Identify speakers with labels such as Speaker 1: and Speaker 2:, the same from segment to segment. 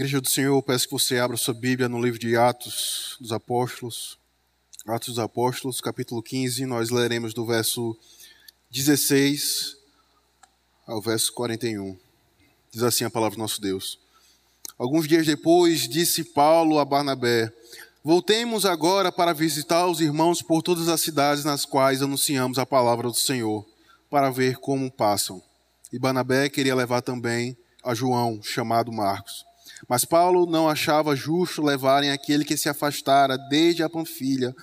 Speaker 1: Igreja do Senhor, peço que você abra sua Bíblia no livro de Atos dos Apóstolos. Atos dos Apóstolos, capítulo 15, nós leremos do verso 16 ao verso 41. Diz assim a palavra do nosso Deus. Alguns dias depois, disse Paulo a Barnabé: Voltemos agora para visitar os irmãos por todas as cidades nas quais anunciamos a palavra do Senhor, para ver como passam. E Barnabé queria levar também a João, chamado Marcos. Mas Paulo não achava justo levarem aquele que se afastara desde a Panfilha,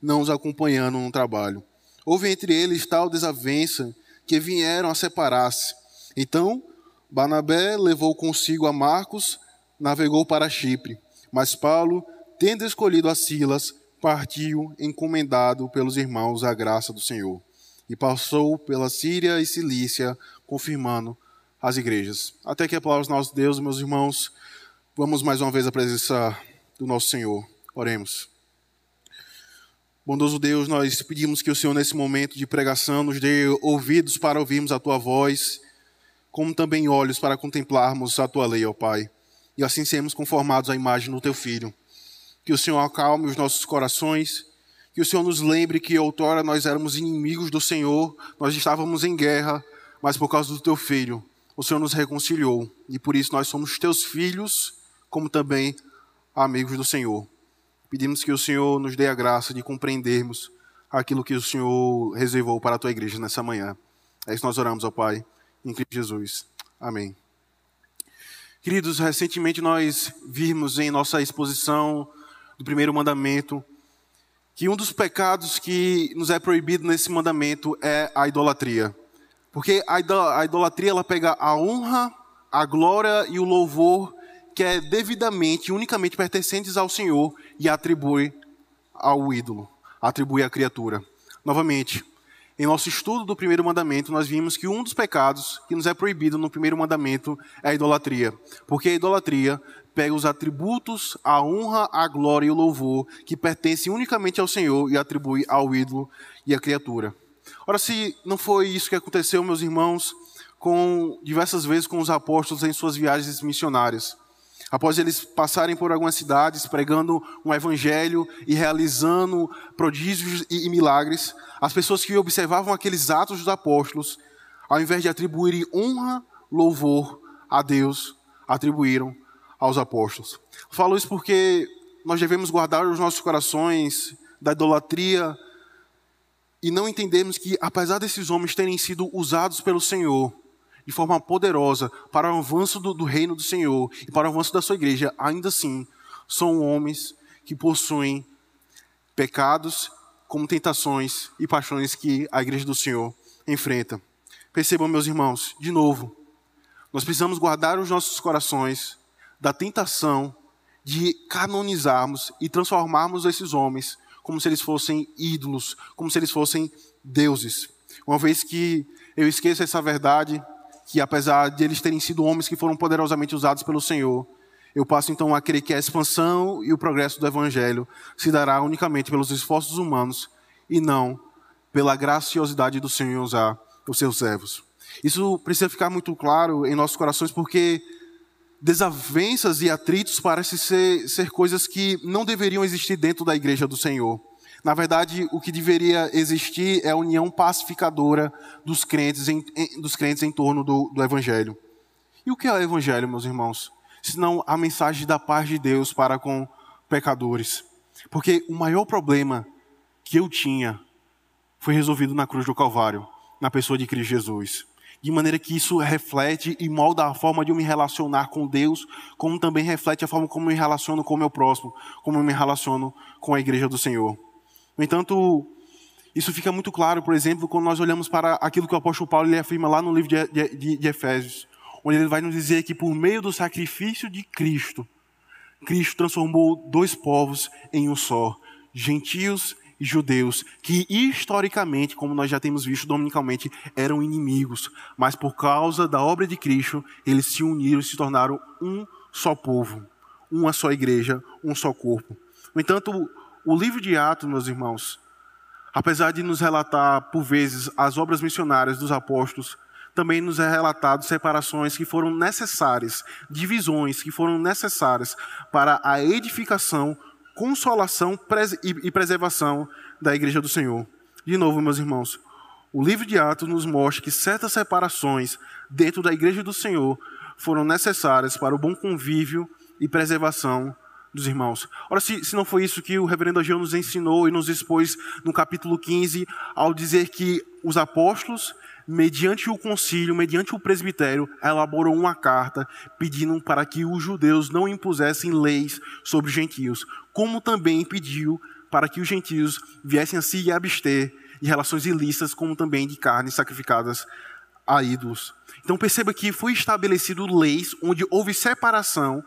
Speaker 1: não os acompanhando no trabalho. Houve entre eles tal desavença que vieram a separar-se. Então, Barnabé levou consigo a Marcos, navegou para Chipre. Mas Paulo, tendo escolhido a Silas, partiu encomendado pelos irmãos à graça do Senhor. E passou pela Síria e Cilícia, confirmando as igrejas. Até que a palavra do nosso Deus, meus irmãos, Vamos mais uma vez à presença do nosso Senhor. Oremos. Bondoso Deus, nós pedimos que o Senhor, nesse momento de pregação, nos dê ouvidos para ouvirmos a tua voz, como também olhos para contemplarmos a tua lei, ó Pai. E assim sermos conformados à imagem do teu Filho. Que o Senhor acalme os nossos corações, que o Senhor nos lembre que outrora nós éramos inimigos do Senhor, nós estávamos em guerra, mas por causa do teu Filho, o Senhor nos reconciliou. E por isso nós somos teus filhos como também amigos do Senhor. Pedimos que o Senhor nos dê a graça de compreendermos aquilo que o Senhor reservou para a tua igreja nessa manhã. É isso que nós oramos ao Pai, em Cristo Jesus. Amém. Queridos, recentemente nós vimos em nossa exposição do primeiro mandamento que um dos pecados que nos é proibido nesse mandamento é a idolatria. Porque a idolatria ela pega a honra, a glória e o louvor que é devidamente, unicamente pertencentes ao Senhor e atribui ao ídolo, atribui à criatura. Novamente, em nosso estudo do primeiro mandamento, nós vimos que um dos pecados que nos é proibido no primeiro mandamento é a idolatria. Porque a idolatria pega os atributos, a honra, a glória e o louvor que pertencem unicamente ao Senhor e atribui ao ídolo e à criatura. Ora, se não foi isso que aconteceu, meus irmãos, com diversas vezes com os apóstolos em suas viagens missionárias. Após eles passarem por algumas cidades pregando um evangelho e realizando prodígios e milagres, as pessoas que observavam aqueles atos dos apóstolos, ao invés de atribuírem honra, louvor a Deus, atribuíram aos apóstolos. Falo isso porque nós devemos guardar os nossos corações da idolatria e não entendemos que, apesar desses homens terem sido usados pelo Senhor, de forma poderosa para o avanço do, do, reino do Senhor e para o avanço da sua igreja, ainda assim, são homens que possuem pecados como tentações e paixões que a igreja do Senhor enfrenta. Percebam, meus irmãos, de novo, nós precisamos guardar os nossos corações da tentação de canonizarmos e transformarmos esses homens como se eles fossem ídolos, como se eles fossem deuses. Uma vez que eu esqueço essa verdade, que apesar de eles terem sido homens que foram poderosamente usados pelo Senhor, eu passo então a crer que a expansão e o progresso do Evangelho se dará unicamente pelos esforços humanos e não pela graciosidade do Senhor usar os seus servos. Isso precisa ficar muito claro em nossos corações porque desavenças e atritos parecem ser, ser coisas que não deveriam existir dentro da igreja do Senhor. Na verdade, o que deveria existir é a união pacificadora dos crentes em, em, dos crentes em torno do, do Evangelho. E o que é o Evangelho, meus irmãos? Senão a mensagem da paz de Deus para com pecadores. Porque o maior problema que eu tinha foi resolvido na cruz do Calvário, na pessoa de Cristo Jesus. De maneira que isso reflete e molda a forma de eu me relacionar com Deus, como também reflete a forma como eu me relaciono com o meu próximo, como eu me relaciono com a igreja do Senhor. No entanto, isso fica muito claro, por exemplo, quando nós olhamos para aquilo que o apóstolo Paulo ele afirma lá no livro de, de, de Efésios, onde ele vai nos dizer que por meio do sacrifício de Cristo, Cristo transformou dois povos em um só, gentios e judeus, que historicamente, como nós já temos visto dominicalmente, eram inimigos, mas por causa da obra de Cristo, eles se uniram e se tornaram um só povo, uma só igreja, um só corpo. No entanto, o livro de Atos, meus irmãos, apesar de nos relatar, por vezes, as obras missionárias dos apóstolos, também nos é relatado separações que foram necessárias, divisões que foram necessárias para a edificação, consolação e preservação da igreja do Senhor. De novo, meus irmãos, o livro de Atos nos mostra que certas separações dentro da igreja do Senhor foram necessárias para o bom convívio e preservação dos irmãos. Ora, se, se não foi isso que o reverendo Ageu nos ensinou e nos expôs no capítulo 15, ao dizer que os apóstolos, mediante o concílio, mediante o presbitério, elaborou uma carta pedindo para que os judeus não impusessem leis sobre os gentios, como também pediu para que os gentios viessem a se abster de relações ilícitas, como também de carnes sacrificadas a ídolos. Então perceba que foi estabelecido leis onde houve separação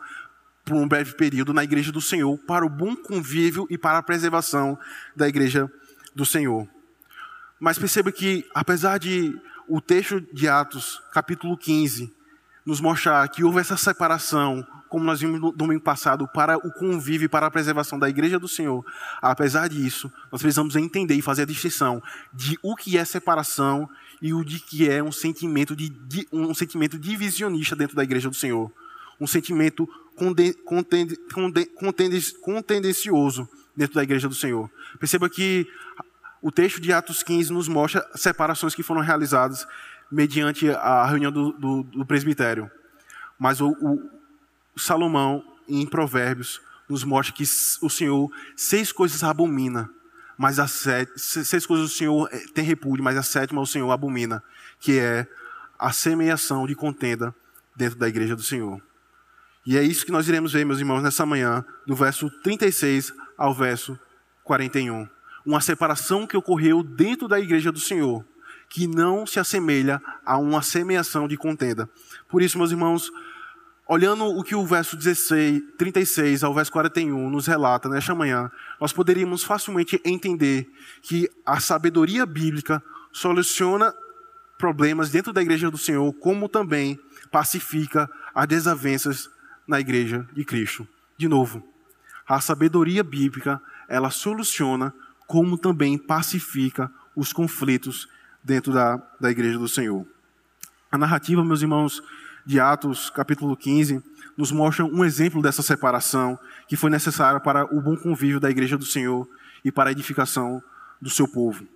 Speaker 1: por um breve período na igreja do Senhor para o bom convívio e para a preservação da igreja do Senhor. Mas perceba que apesar de o texto de Atos, capítulo 15, nos mostrar que houve essa separação como nós vimos no domingo passado, para o convívio e para a preservação da igreja do Senhor. Apesar disso, nós precisamos entender e fazer a distinção de o que é separação e o de que é um sentimento, de, um sentimento divisionista dentro da igreja do Senhor. Um sentimento contendencioso dentro da igreja do Senhor. Perceba que o texto de Atos 15 nos mostra separações que foram realizadas mediante a reunião do, do, do presbitério. Mas o, o, Salomão, em Provérbios, nos mostra que o Senhor seis coisas abomina, mas a sete, seis coisas o Senhor eh, tem repúdio, mas a sétima o Senhor abomina, que é a semeação de contenda dentro da igreja do Senhor. E é isso que nós iremos ver, meus irmãos, nessa manhã, do verso 36 ao verso 41. Uma separação que ocorreu dentro da igreja do Senhor, que não se assemelha a uma semeação de contenda. Por isso, meus irmãos, olhando o que o verso 16, 36 ao verso 41 nos relata nesta manhã, nós poderíamos facilmente entender que a sabedoria bíblica soluciona problemas dentro da igreja do Senhor, como também pacifica as desavenças na igreja de Cristo. De novo, a sabedoria bíblica, ela soluciona como também pacifica os conflitos dentro da, da igreja do Senhor. A narrativa, meus irmãos, de Atos, capítulo 15, nos mostra um exemplo dessa separação que foi necessária para o bom convívio da igreja do Senhor e para a edificação do seu povo.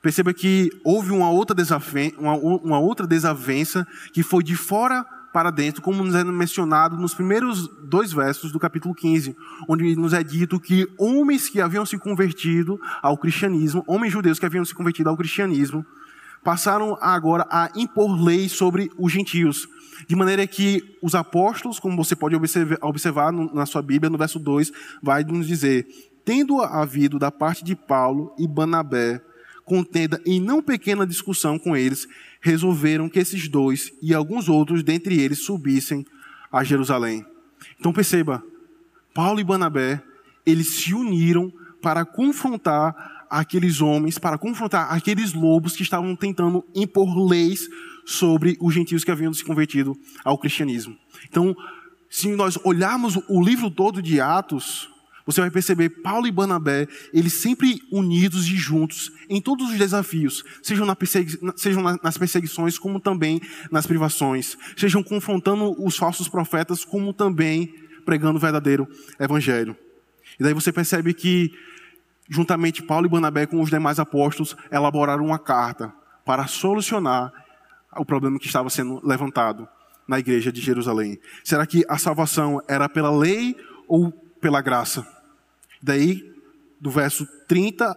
Speaker 1: Perceba que houve uma outra, uma, uma outra desavença que foi de fora para dentro, como nos é mencionado nos primeiros dois versos do capítulo 15, onde nos é dito que homens que haviam se convertido ao cristianismo, homens judeus que haviam se convertido ao cristianismo, passaram agora a impor leis sobre os gentios, de maneira que os apóstolos, como você pode observar na sua Bíblia, no verso 2, vai nos dizer: tendo havido da parte de Paulo e Banabé contenda em não pequena discussão com eles, resolveram que esses dois e alguns outros dentre eles subissem a Jerusalém. Então perceba, Paulo e Banabé, eles se uniram para confrontar aqueles homens, para confrontar aqueles lobos que estavam tentando impor leis sobre os gentios que haviam se convertido ao cristianismo. Então, se nós olharmos o livro todo de Atos, você vai perceber Paulo e Barnabé, eles sempre unidos e juntos em todos os desafios, sejam, na persegui sejam nas perseguições, como também nas privações, sejam confrontando os falsos profetas, como também pregando o verdadeiro evangelho. E daí você percebe que, juntamente Paulo e Barnabé com os demais apóstolos, elaboraram uma carta para solucionar o problema que estava sendo levantado na igreja de Jerusalém. Será que a salvação era pela lei ou pela graça? Daí, do verso 30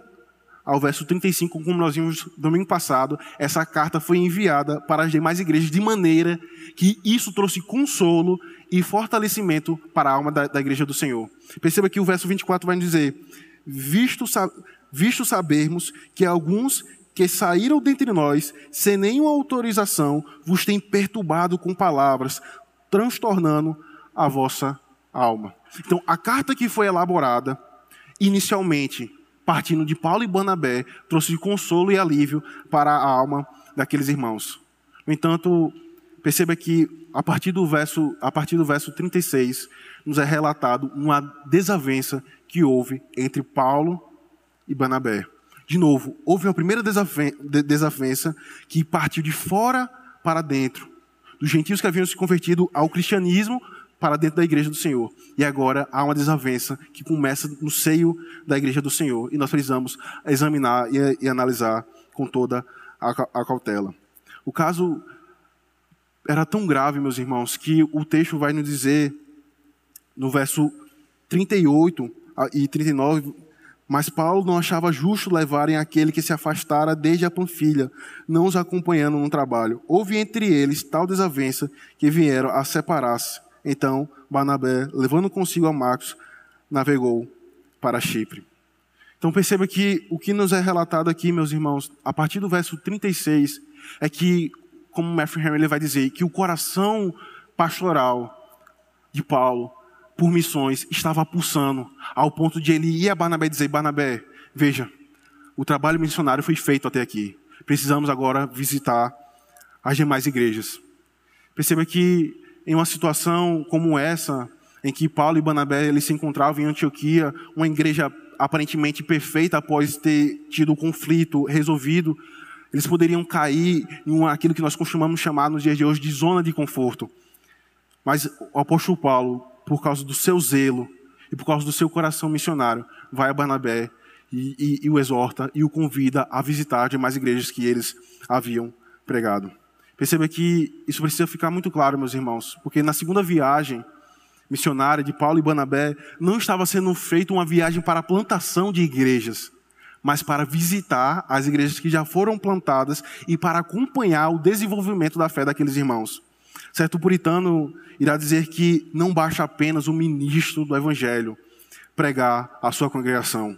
Speaker 1: ao verso 35, como nós vimos domingo passado, essa carta foi enviada para as demais igrejas de maneira que isso trouxe consolo e fortalecimento para a alma da, da igreja do Senhor. Perceba que o verso 24 vai dizer: visto, visto sabermos que alguns que saíram dentre nós, sem nenhuma autorização, vos têm perturbado com palavras, transtornando a vossa alma. Então, a carta que foi elaborada, inicialmente, partindo de Paulo e Barnabé, trouxe consolo e alívio para a alma daqueles irmãos. No entanto, perceba que a partir do verso, a partir do verso 36, nos é relatado uma desavença que houve entre Paulo e Barnabé. De novo, houve uma primeira desavença que partiu de fora para dentro, dos gentios que haviam se convertido ao cristianismo para dentro da igreja do Senhor. E agora há uma desavença que começa no seio da igreja do Senhor. E nós precisamos examinar e, e analisar com toda a, a cautela. O caso era tão grave, meus irmãos, que o texto vai nos dizer, no verso 38 e 39, mas Paulo não achava justo levarem aquele que se afastara desde a Panfilha, não os acompanhando no trabalho. Houve entre eles tal desavença que vieram a separar-se. Então Barnabé, levando consigo a Marcos, navegou para Chipre. Então perceba que o que nos é relatado aqui, meus irmãos, a partir do verso 36, é que, como Matthew Henry vai dizer, que o coração pastoral de Paulo por missões estava pulsando, ao ponto de ele ir a Barnabé dizer: Barnabé, veja, o trabalho missionário foi feito até aqui. Precisamos agora visitar as demais igrejas. Perceba que em uma situação como essa, em que Paulo e Barnabé eles se encontravam em Antioquia, uma igreja aparentemente perfeita após ter tido o conflito resolvido, eles poderiam cair em aquilo que nós costumamos chamar nos dias de hoje de zona de conforto. Mas o apóstolo Paulo, por causa do seu zelo e por causa do seu coração missionário, vai a Barnabé e, e, e o exorta e o convida a visitar demais igrejas que eles haviam pregado. Perceba que isso precisa ficar muito claro, meus irmãos, porque na segunda viagem missionária de Paulo e Barnabé não estava sendo feita uma viagem para a plantação de igrejas, mas para visitar as igrejas que já foram plantadas e para acompanhar o desenvolvimento da fé daqueles irmãos. Certo puritano irá dizer que não basta apenas o ministro do evangelho pregar a sua congregação.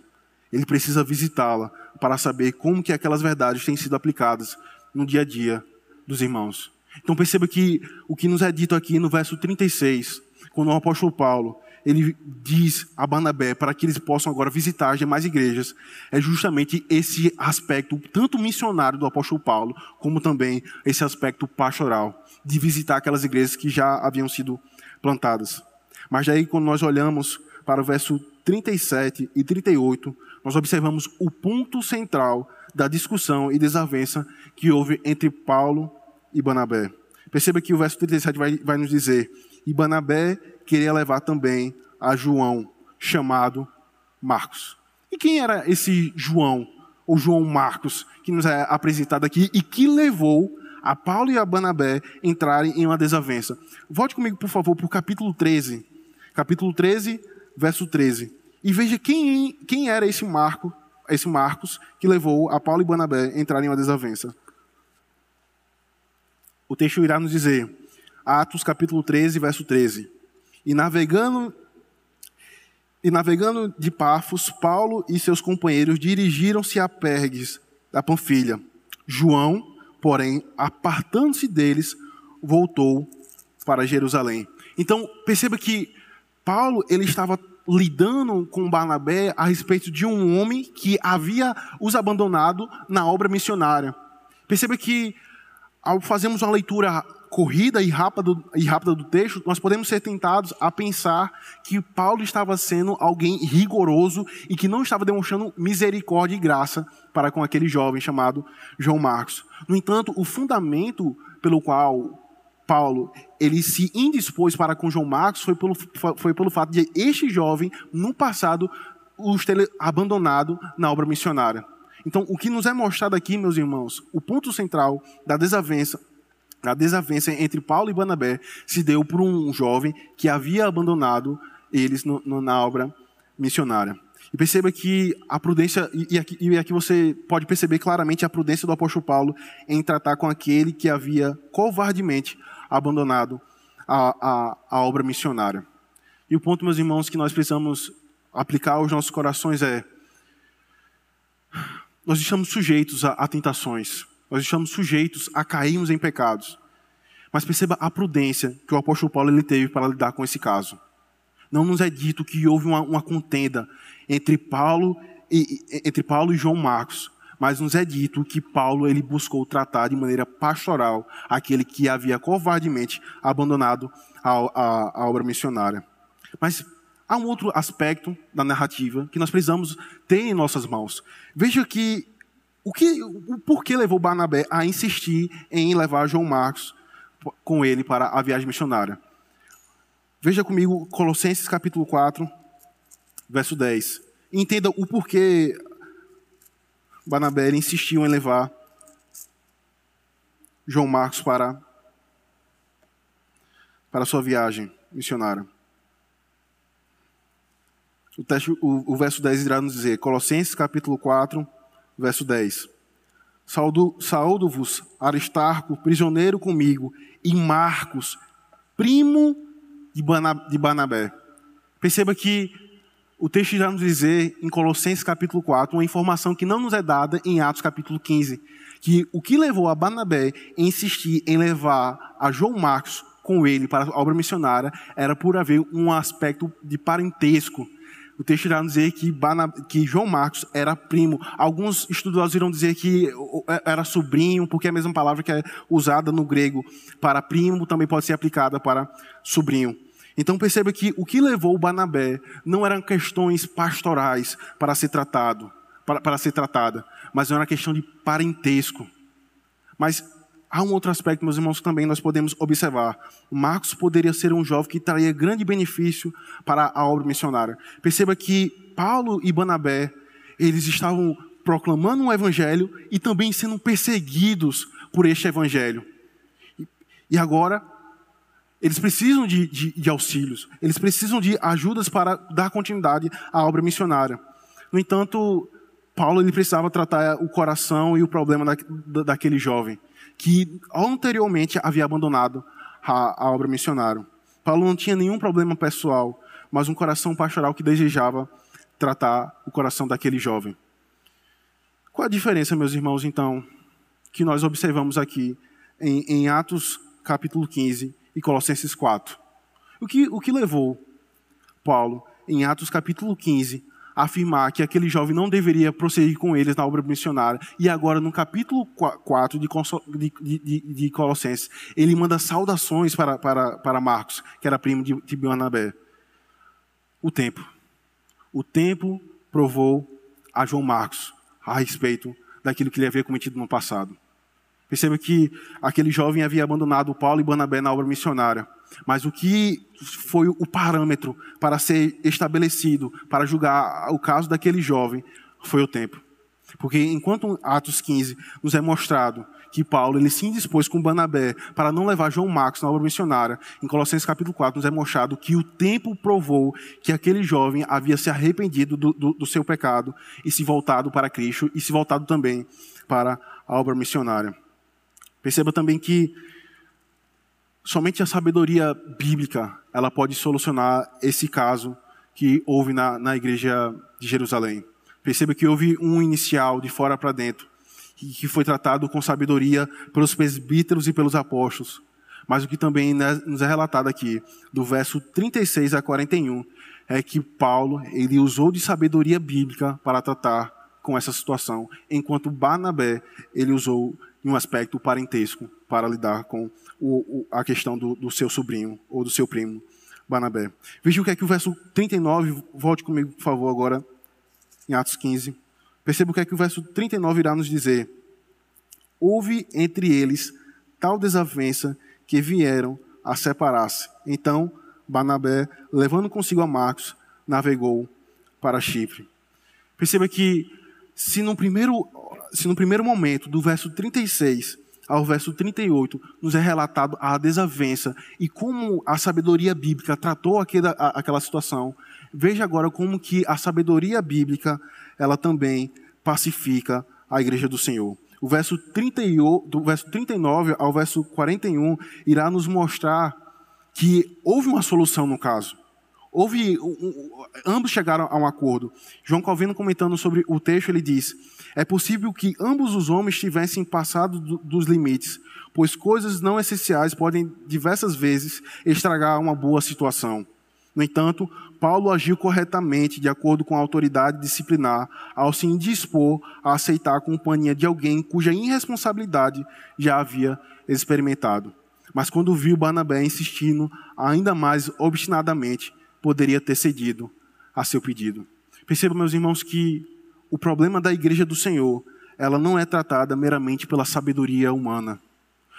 Speaker 1: Ele precisa visitá-la para saber como que aquelas verdades têm sido aplicadas no dia a dia dos irmãos. Então perceba que o que nos é dito aqui no verso 36, quando o apóstolo Paulo ele diz a Barnabé para que eles possam agora visitar as demais igrejas, é justamente esse aspecto, tanto missionário do apóstolo Paulo, como também esse aspecto pastoral, de visitar aquelas igrejas que já haviam sido plantadas. Mas daí, quando nós olhamos para o verso 37 e 38, nós observamos o ponto central da discussão e desavença que houve entre Paulo e Banabé. Perceba que o verso 37 vai, vai nos dizer: E Banabé queria levar também a João, chamado Marcos. E quem era esse João, ou João Marcos, que nos é apresentado aqui e que levou a Paulo e a Banabé entrarem em uma desavença? Volte comigo, por favor, para o capítulo 13. Capítulo 13, verso 13. E veja quem, quem era esse Marco, esse Marcos que levou a Paulo e Banabé a entrarem em uma desavença. O texto irá nos dizer, Atos capítulo 13, verso 13. E navegando e navegando de Pafos, Paulo e seus companheiros dirigiram-se a Pergues da Panfilha. João, porém, apartando-se deles, voltou para Jerusalém. Então, perceba que Paulo ele estava lidando com Barnabé a respeito de um homem que havia os abandonado na obra missionária. Perceba que, ao fazermos uma leitura corrida e rápida, e rápida do texto, nós podemos ser tentados a pensar que Paulo estava sendo alguém rigoroso e que não estava demonstrando misericórdia e graça para com aquele jovem chamado João Marcos. No entanto, o fundamento pelo qual Paulo ele se indispôs para com João Marcos foi pelo, foi pelo fato de este jovem, no passado, os ter abandonado na obra missionária. Então, o que nos é mostrado aqui, meus irmãos, o ponto central da desavença, a desavença entre Paulo e Barnabé se deu por um jovem que havia abandonado eles no, no, na obra missionária. E perceba que a prudência, e aqui, e aqui você pode perceber claramente a prudência do apóstolo Paulo em tratar com aquele que havia covardemente abandonado a, a, a obra missionária. E o ponto, meus irmãos, que nós precisamos aplicar aos nossos corações é: nós estamos sujeitos a, a tentações, nós estamos sujeitos a cairmos em pecados. Mas perceba a prudência que o apóstolo Paulo ele teve para lidar com esse caso. Não nos é dito que houve uma, uma contenda entre Paulo e, entre Paulo e João Marcos, mas nos é dito que Paulo ele buscou tratar de maneira pastoral aquele que havia covardemente abandonado a, a, a obra missionária. Mas há um outro aspecto da narrativa que nós precisamos ter em nossas mãos. Veja que o que, o porquê levou Barnabé a insistir em levar João Marcos com ele para a viagem missionária? Veja comigo Colossenses capítulo 4, verso 10. Entenda o porquê Barnabé insistiu em levar João Marcos para, para sua viagem missionária. O, texto, o, o verso 10 irá nos dizer, Colossenses capítulo 4, verso 10. Saúdo-vos, Aristarco, prisioneiro comigo, e Marcos, primo de Barnabé. Perceba que o texto irá nos dizer, em Colossenses capítulo 4, uma informação que não nos é dada em Atos capítulo 15, que o que levou a Barnabé a insistir em levar a João Marcos com ele para a obra missionária era por haver um aspecto de parentesco o texto irá dizer que, que, João Marcos era primo. Alguns estudiosos irão dizer que era sobrinho, porque é a mesma palavra que é usada no grego para primo também pode ser aplicada para sobrinho. Então perceba que o que levou o Barnabé não eram questões pastorais para ser tratado, para, para ser tratada, mas era uma questão de parentesco. Mas há um outro aspecto, meus irmãos, que também nós podemos observar. Marcos poderia ser um jovem que traria grande benefício para a obra missionária. Perceba que Paulo e Banabé, eles estavam proclamando um evangelho e também sendo perseguidos por este evangelho. E agora, eles precisam de, de, de auxílios, eles precisam de ajudas para dar continuidade à obra missionária. No entanto, Paulo ele precisava tratar o coração e o problema da, daquele jovem que anteriormente havia abandonado a, a obra missionária. Paulo não tinha nenhum problema pessoal, mas um coração pastoral que desejava tratar o coração daquele jovem. Qual a diferença, meus irmãos, então, que nós observamos aqui em, em Atos capítulo 15 e Colossenses 4? O que, o que levou Paulo, em Atos capítulo 15, afirmar que aquele jovem não deveria prosseguir com eles na obra missionária. E agora, no capítulo 4 de, de, de, de Colossenses, ele manda saudações para, para, para Marcos, que era primo de, de Barnabé. O tempo. O tempo provou a João Marcos a respeito daquilo que ele havia cometido no passado. Perceba que aquele jovem havia abandonado Paulo e Barnabé na obra missionária. Mas o que foi o parâmetro para ser estabelecido, para julgar o caso daquele jovem, foi o tempo. Porque enquanto Atos 15 nos é mostrado que Paulo ele se indispôs com Banabé para não levar João Marcos na obra missionária, em Colossenses capítulo 4 nos é mostrado que o tempo provou que aquele jovem havia se arrependido do, do, do seu pecado e se voltado para Cristo e se voltado também para a obra missionária. Perceba também que somente a sabedoria bíblica ela pode solucionar esse caso que houve na, na igreja de Jerusalém. Perceba que houve um inicial de fora para dentro que foi tratado com sabedoria pelos presbíteros e pelos apóstolos. Mas o que também né, nos é relatado aqui, do verso 36 a 41, é que Paulo ele usou de sabedoria bíblica para tratar com essa situação, enquanto Barnabé ele usou em um aspecto parentesco para lidar com o, o, a questão do, do, seu sobrinho ou do seu primo, Barnabé. Veja o que é que o verso 39, volte comigo, por favor, agora, em Atos 15. Perceba o que é que o verso 39 irá nos dizer. Houve entre eles tal desavença que vieram a separar-se. Então, Barnabé, levando consigo a Marcos, navegou para Chipre. Perceba que, se no primeiro se no primeiro momento, do verso 36 ao verso 38, nos é relatado a desavença e como a sabedoria bíblica tratou aquela, aquela situação, veja agora como que a sabedoria bíblica, ela também pacifica a igreja do Senhor. O verso 38, do verso 39 ao verso 41 irá nos mostrar que houve uma solução no caso. Houve, ambos chegaram a um acordo. João Calvino comentando sobre o texto, ele diz: é possível que ambos os homens tivessem passado do, dos limites, pois coisas não essenciais podem diversas vezes estragar uma boa situação. No entanto, Paulo agiu corretamente de acordo com a autoridade disciplinar ao se indispor a aceitar a companhia de alguém cuja irresponsabilidade já havia experimentado. Mas quando viu Barnabé insistindo ainda mais obstinadamente, poderia ter cedido a seu pedido. Perceba, meus irmãos, que o problema da igreja do Senhor ela não é tratada meramente pela sabedoria humana.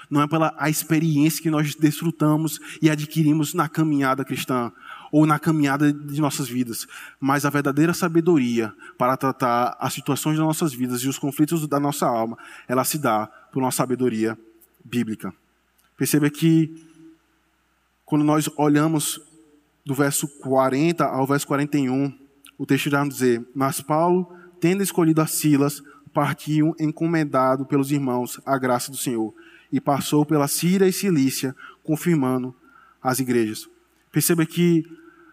Speaker 1: Não é pela a experiência que nós desfrutamos e adquirimos na caminhada cristã ou na caminhada de nossas vidas, mas a verdadeira sabedoria para tratar as situações das nossas vidas e os conflitos da nossa alma, ela se dá por uma sabedoria bíblica. Perceba que quando nós olhamos do verso 40 ao verso 41, o texto irá dizer: Mas Paulo, tendo escolhido a Silas, partiu encomendado pelos irmãos à graça do Senhor e passou pela Síria e Cilícia, confirmando as igrejas. Perceba que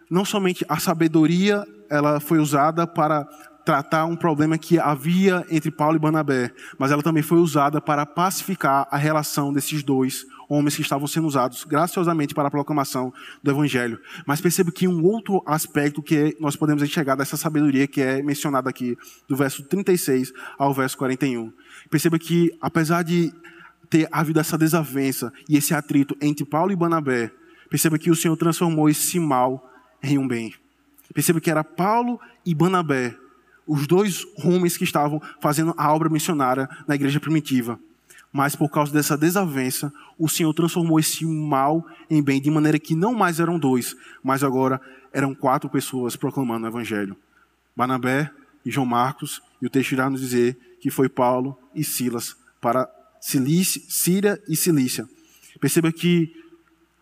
Speaker 1: não somente a sabedoria ela foi usada para tratar um problema que havia entre Paulo e Barnabé, mas ela também foi usada para pacificar a relação desses dois homens que estavam sendo usados graciosamente para a proclamação do evangelho. Mas perceba que um outro aspecto que nós podemos enxergar dessa sabedoria que é mencionada aqui, do verso 36 ao verso 41. Perceba que apesar de ter havido essa desavença e esse atrito entre Paulo e Barnabé, perceba que o Senhor transformou esse mal em um bem. Perceba que era Paulo e Barnabé, os dois homens que estavam fazendo a obra missionária na igreja primitiva. Mas por causa dessa desavença, o Senhor transformou esse mal em bem, de maneira que não mais eram dois, mas agora eram quatro pessoas proclamando o Evangelho: Barnabé e João Marcos, e o texto irá nos dizer que foi Paulo e Silas para Cilícia, Síria e Cilícia. Perceba que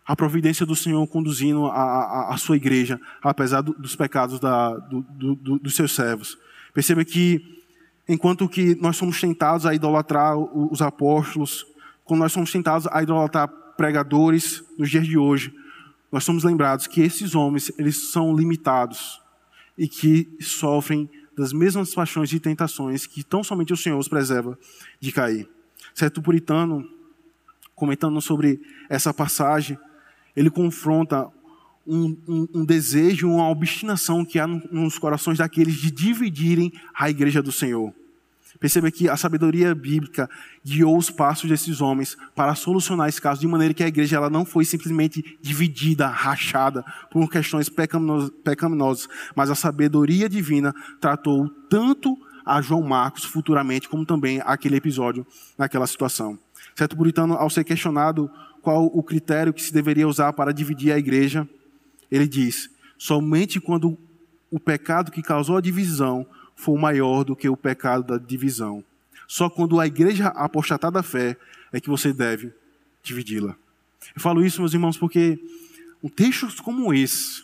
Speaker 1: a providência do Senhor conduzindo a, a, a sua igreja, apesar do, dos pecados da, do, do, dos seus servos. Perceba que, enquanto que nós somos tentados a idolatrar os apóstolos, quando nós somos tentados a idolatrar pregadores nos dias de hoje, nós somos lembrados que esses homens, eles são limitados e que sofrem das mesmas paixões e tentações que tão somente o Senhor os preserva de cair. Certo puritano, comentando sobre essa passagem, ele confronta um, um, um, desejo, uma obstinação que há nos corações daqueles de dividirem a igreja do Senhor. Perceba que a sabedoria bíblica guiou os passos desses homens para solucionar esse caso de maneira que a igreja ela não foi simplesmente dividida, rachada por questões pecaminosas, mas a sabedoria divina tratou tanto a João Marcos futuramente como também aquele episódio naquela situação. Certo puritano, ao ser questionado qual o critério que se deveria usar para dividir a igreja, ele diz: somente quando o pecado que causou a divisão for maior do que o pecado da divisão. Só quando a igreja apostatar da fé é que você deve dividi-la. Eu falo isso, meus irmãos, porque um texto como esse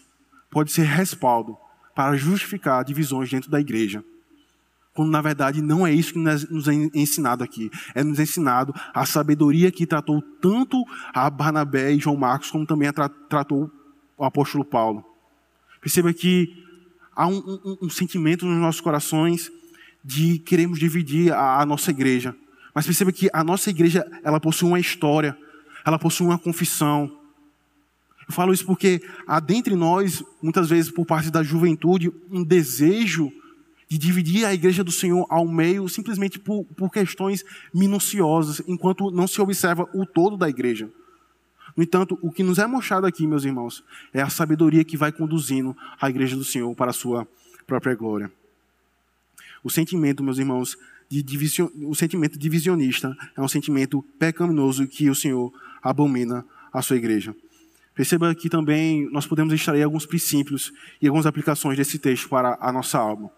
Speaker 1: pode ser respaldo para justificar divisões dentro da igreja quando na verdade não é isso que nos é ensinado aqui. É nos ensinado a sabedoria que tratou tanto a Barnabé e João Marcos, como também a tra tratou o apóstolo Paulo. Perceba que há um, um, um, sentimento nos nossos corações de queremos dividir a, a nossa igreja. Mas perceba que a nossa igreja, ela possui uma história, ela possui uma confissão. Eu falo isso porque há dentre nós, muitas vezes por parte da juventude, um desejo de dividir a igreja do Senhor ao meio simplesmente por, por questões minuciosas, enquanto não se observa o todo da igreja. No entanto, o que nos é mostrado aqui, meus irmãos, é a sabedoria que vai conduzindo a igreja do Senhor para a sua própria glória. O sentimento, meus irmãos, de division... o sentimento divisionista é um sentimento pecaminoso que o Senhor abomina a sua igreja. Perceba que também nós podemos extrair alguns princípios e algumas aplicações desse texto para a nossa alma.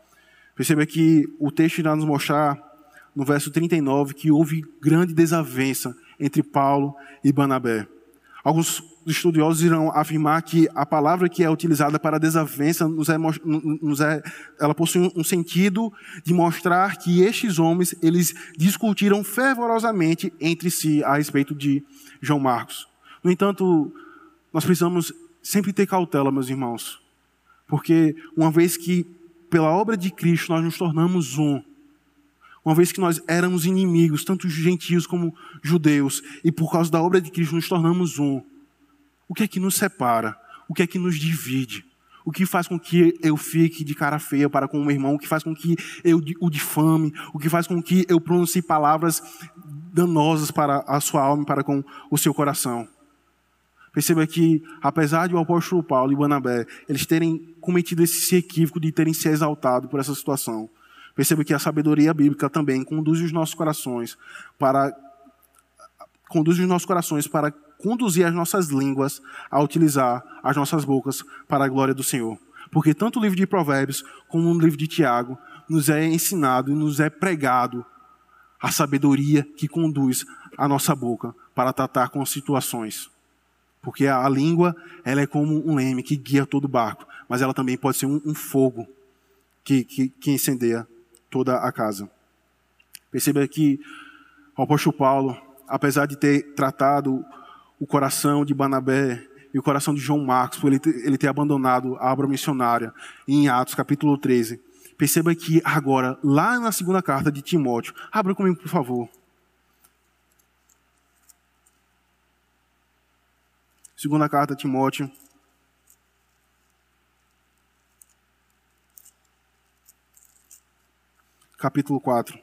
Speaker 1: Perceba que o texto irá nos mostrar, no verso 39, que houve grande desavença entre Paulo e Barnabé. Alguns estudiosos irão afirmar que a palavra que é utilizada para desavença nos é, nos é, ela possui um sentido de mostrar que estes homens eles discutiram fervorosamente entre si a respeito de João Marcos. No entanto, nós precisamos sempre ter cautela, meus irmãos, porque uma vez que pela obra de Cristo, nós nos tornamos um. Uma vez que nós éramos inimigos, tanto gentios como judeus, e por causa da obra de Cristo nos tornamos um. O que é que nos separa? O que é que nos divide? O que faz com que eu fique de cara feia para com o meu irmão? O que faz com que eu o difame? O que faz com que eu pronuncie palavras danosas para a sua alma e para com o seu coração? Perceba que, apesar de o apóstolo Paulo e Barnabé, eles terem cometido esse equívoco de terem se exaltado por essa situação, Perceba que a sabedoria bíblica também conduz os nossos corações para conduz os nossos corações para conduzir as nossas línguas a utilizar as nossas bocas para a glória do Senhor. Porque tanto o livro de Provérbios como o livro de Tiago nos é ensinado e nos é pregado a sabedoria que conduz a nossa boca para tratar com situações. Porque a, língua, ela é como um leme que guia todo o barco, mas ela também pode ser um, um fogo que, que, que incendeia toda a casa. Perceba que o apóstolo Paulo, apesar de ter tratado o coração de Banabé e o coração de João Marcos, por ele ter, ele ter abandonado a obra missionária em Atos capítulo 13, perceba que agora, lá na segunda carta de Timóteo, abra comigo, por favor. Segunda carta a Timóteo. Capítulo 4.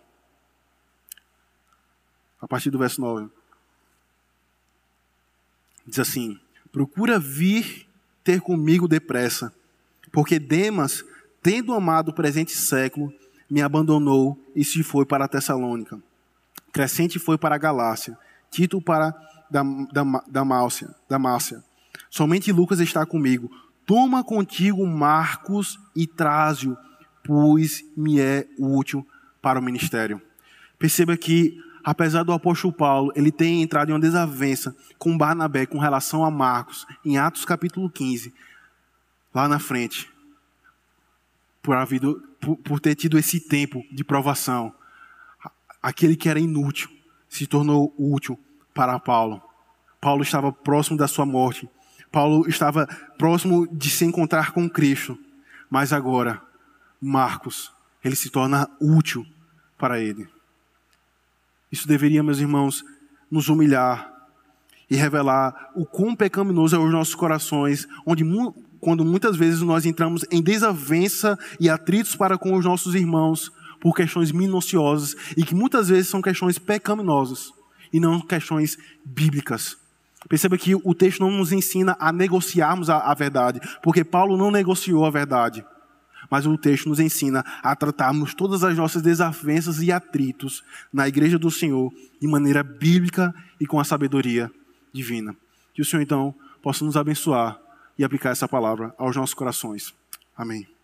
Speaker 1: A partir do verso 9. Diz assim: Procura vir ter comigo depressa, porque Demas, tendo amado o presente século, me abandonou e se foi para Tessalônica. Crescente foi para a Galácia, Tito para da, da, da, Málcia, da Málcia. Somente Lucas está comigo. Toma contigo Marcos e traze-o, pois me é útil para o ministério. Perceba que, apesar do apóstolo Paulo, ele tem entrado em uma desavença com Barnabé com relação a Marcos, em Atos capítulo 15, lá na frente, por, havido, por, por ter tido esse tempo de provação, aquele que era inútil se tornou útil para Paulo. Paulo estava próximo da sua morte. Paulo estava próximo de se encontrar com Cristo. Mas agora, Marcos, ele se torna útil para ele. Isso deveria, meus irmãos, nos humilhar e revelar o quão pecaminoso é os nossos corações, onde quando muitas vezes nós entramos em desavença e atritos para com os nossos irmãos por questões minuciosas e que muitas vezes são questões pecaminosas e não questões bíblicas. Perceba que o texto não nos ensina a negociarmos a, a, verdade, porque Paulo não negociou a verdade. Mas o texto nos ensina a tratarmos todas as nossas desavenças e atritos na igreja do Senhor de maneira bíblica e com a sabedoria divina. Que o Senhor então possa nos abençoar e aplicar essa palavra aos nossos corações. Amém.